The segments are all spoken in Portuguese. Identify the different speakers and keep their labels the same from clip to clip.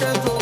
Speaker 1: Russian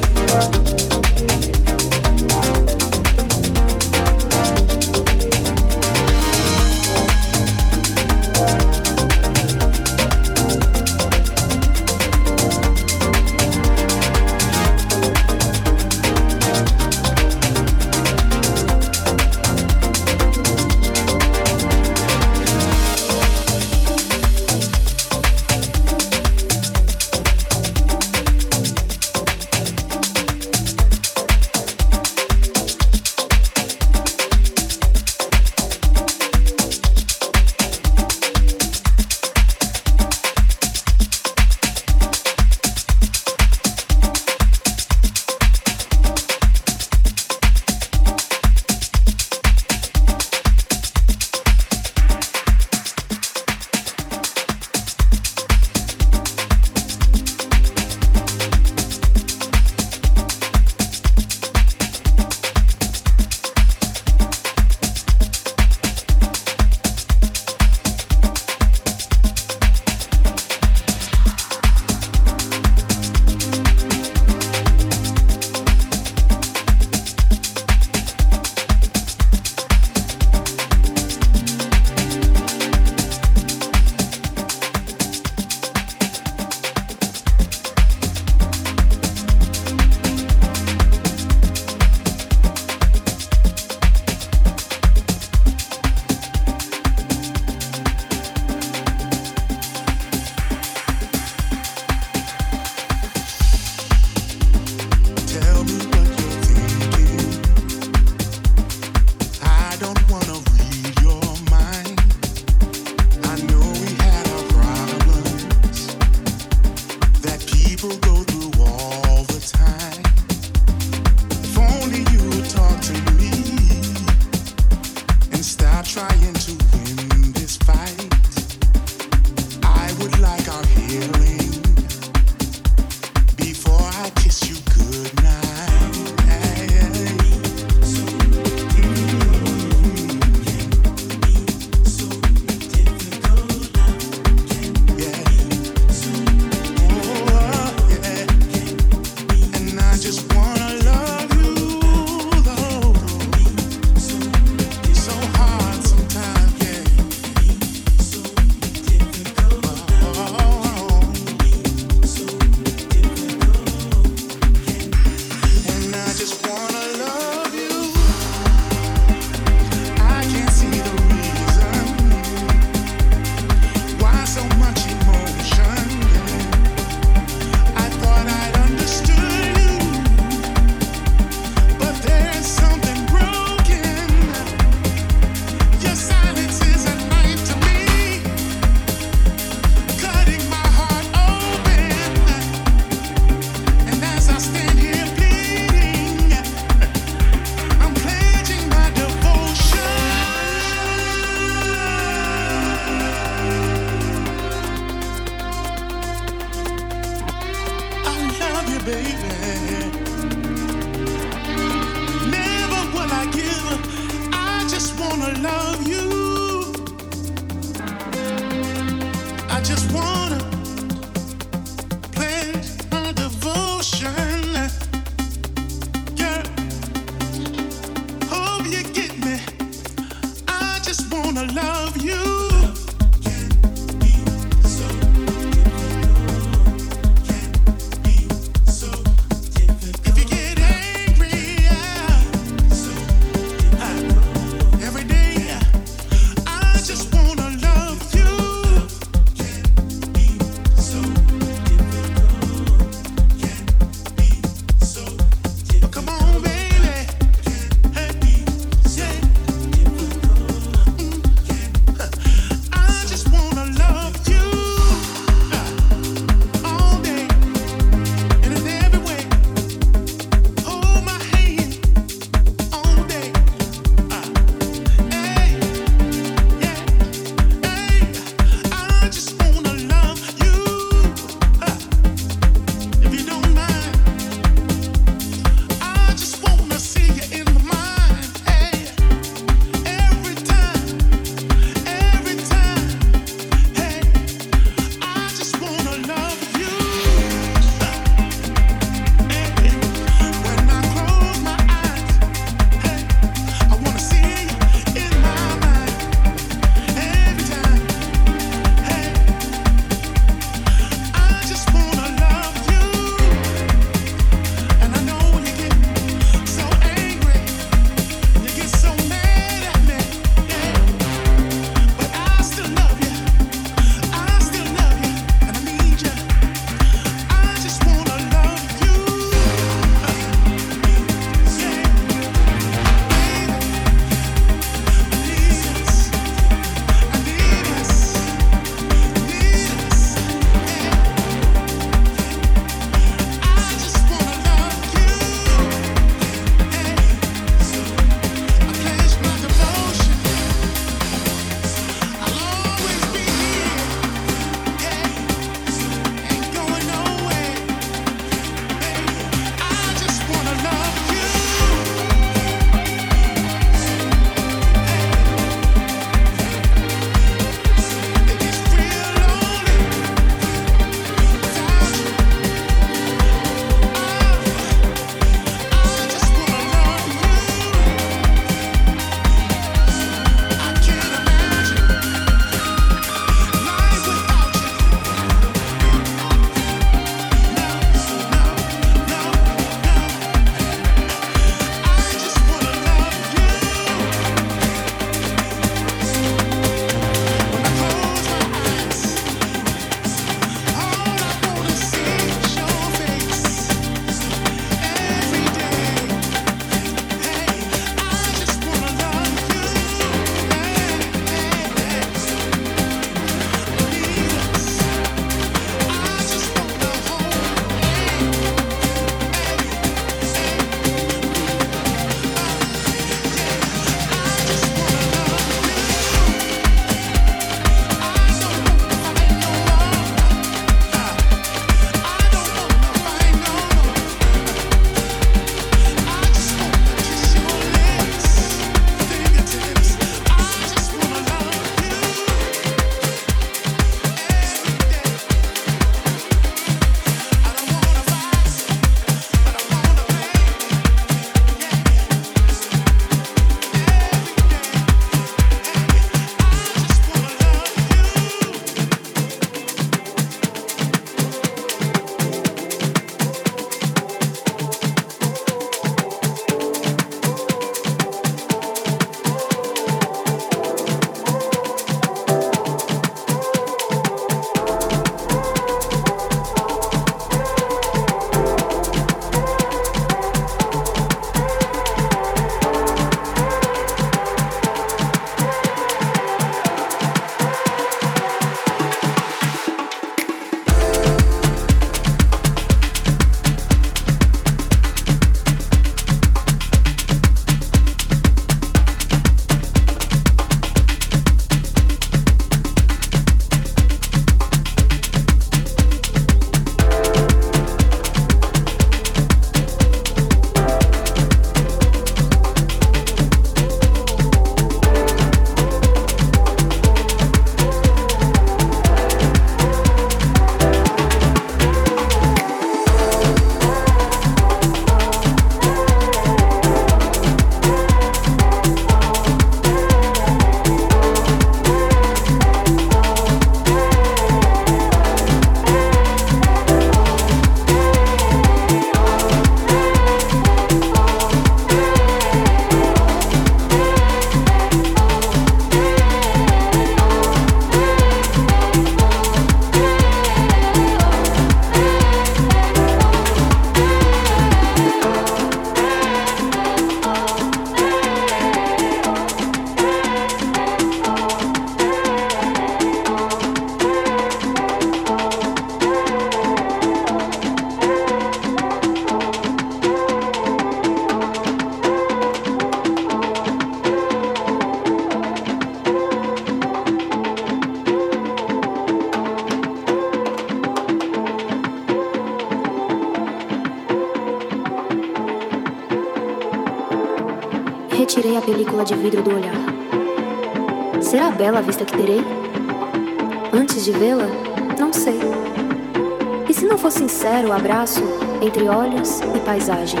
Speaker 1: paisagem?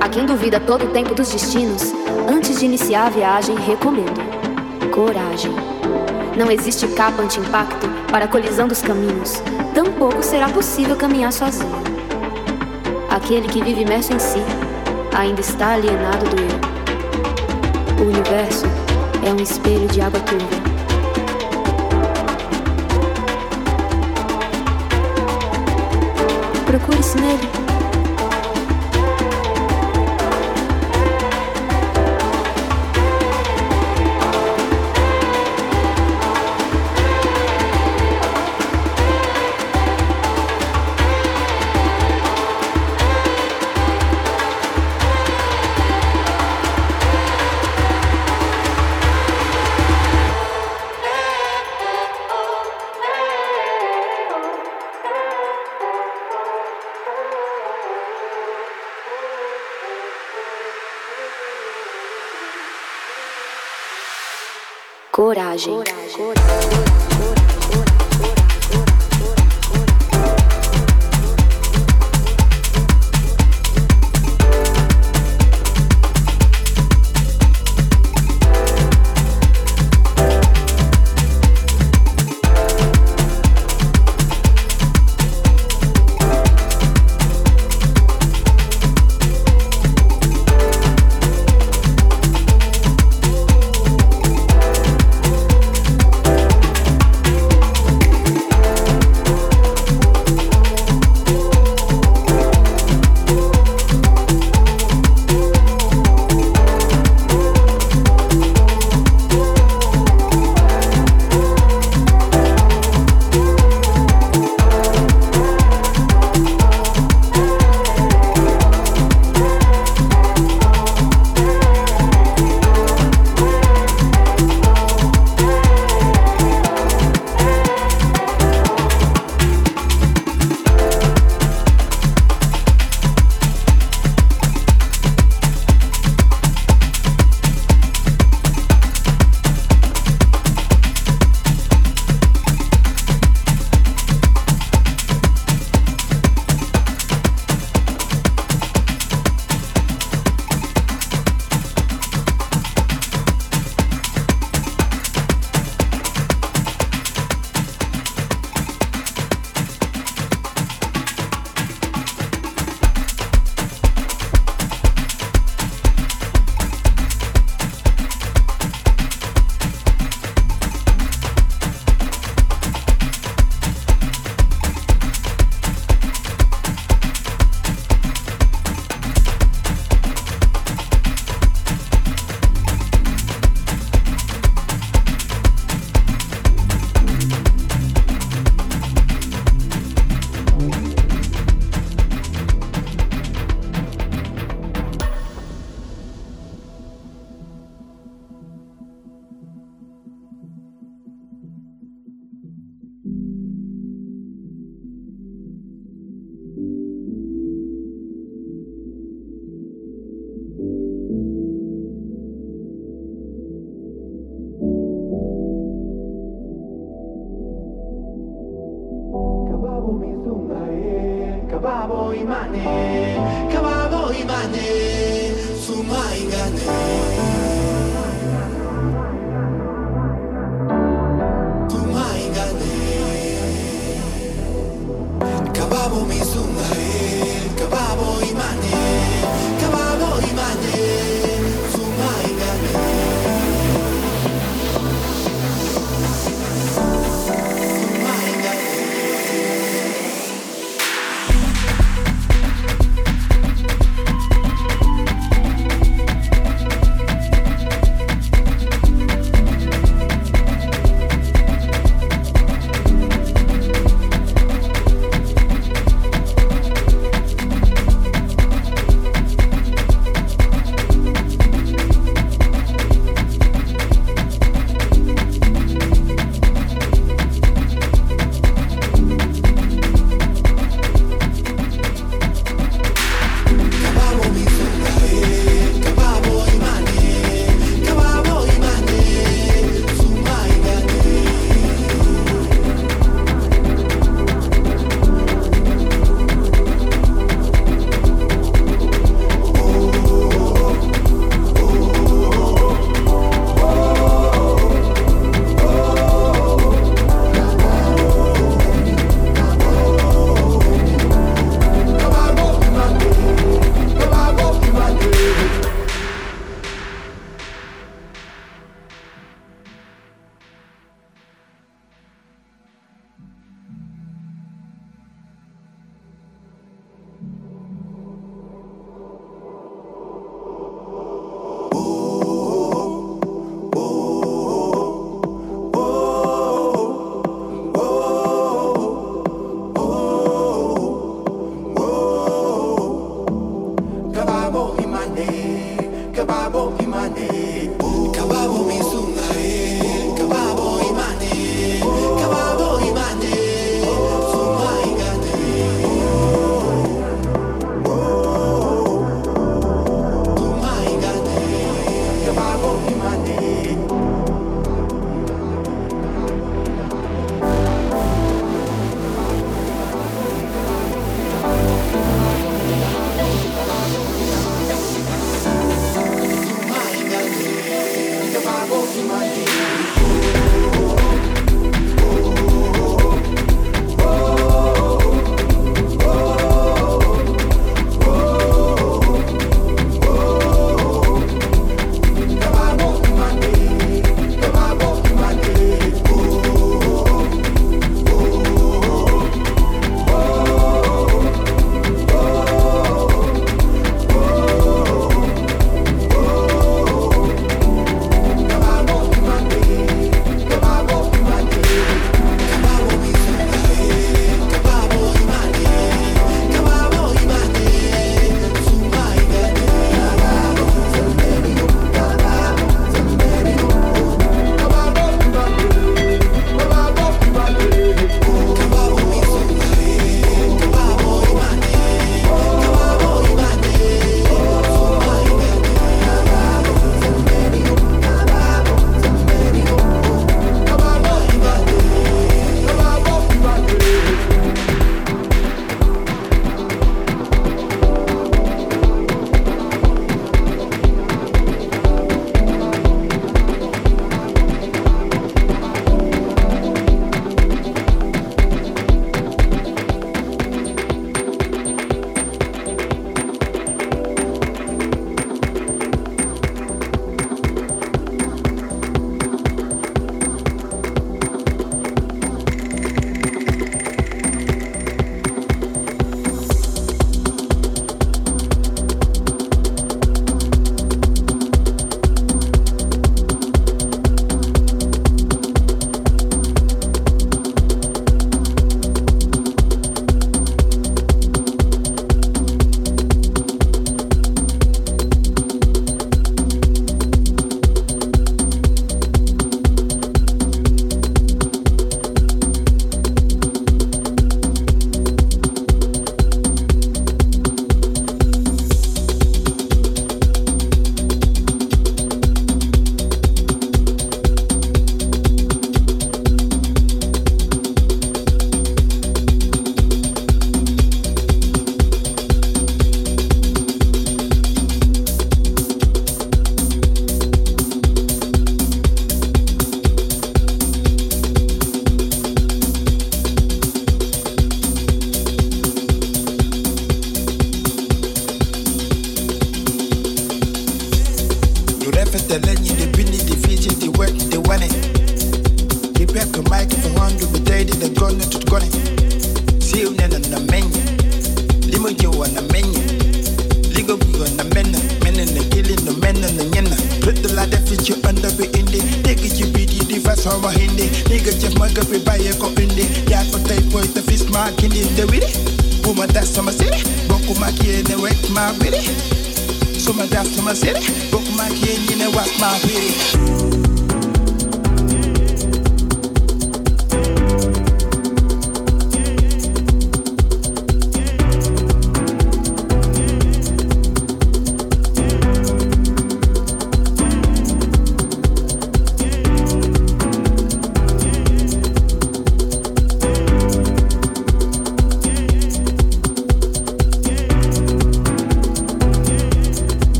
Speaker 1: A quem duvida todo o tempo dos destinos, antes de iniciar a viagem, recomendo coragem. Não existe capa anti-impacto para a colisão dos caminhos, tampouco será possível caminhar sozinho. Aquele que vive imerso em si ainda está alienado do eu. O universo é um espelho de água turva. Procure-se nele.